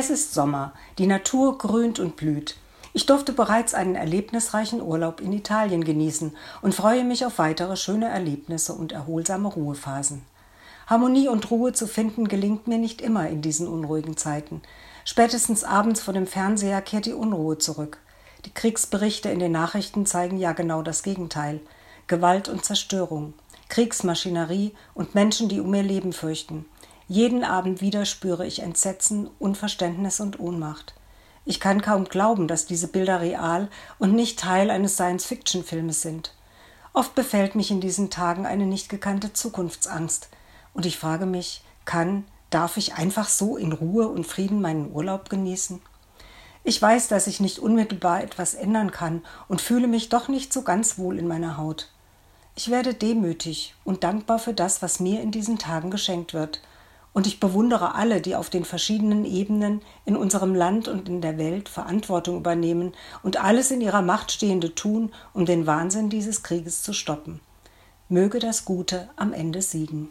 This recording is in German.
Es ist Sommer, die Natur grünt und blüht. Ich durfte bereits einen erlebnisreichen Urlaub in Italien genießen und freue mich auf weitere schöne Erlebnisse und erholsame Ruhephasen. Harmonie und Ruhe zu finden gelingt mir nicht immer in diesen unruhigen Zeiten. Spätestens abends vor dem Fernseher kehrt die Unruhe zurück. Die Kriegsberichte in den Nachrichten zeigen ja genau das Gegenteil. Gewalt und Zerstörung, Kriegsmaschinerie und Menschen, die um ihr Leben fürchten. Jeden Abend wieder spüre ich Entsetzen, Unverständnis und Ohnmacht. Ich kann kaum glauben, dass diese Bilder real und nicht Teil eines Science-Fiction-Filmes sind. Oft befällt mich in diesen Tagen eine nicht gekannte Zukunftsangst. Und ich frage mich, kann, darf ich einfach so in Ruhe und Frieden meinen Urlaub genießen? Ich weiß, dass ich nicht unmittelbar etwas ändern kann und fühle mich doch nicht so ganz wohl in meiner Haut. Ich werde demütig und dankbar für das, was mir in diesen Tagen geschenkt wird. Und ich bewundere alle, die auf den verschiedenen Ebenen in unserem Land und in der Welt Verantwortung übernehmen und alles in ihrer Macht Stehende tun, um den Wahnsinn dieses Krieges zu stoppen. Möge das Gute am Ende siegen.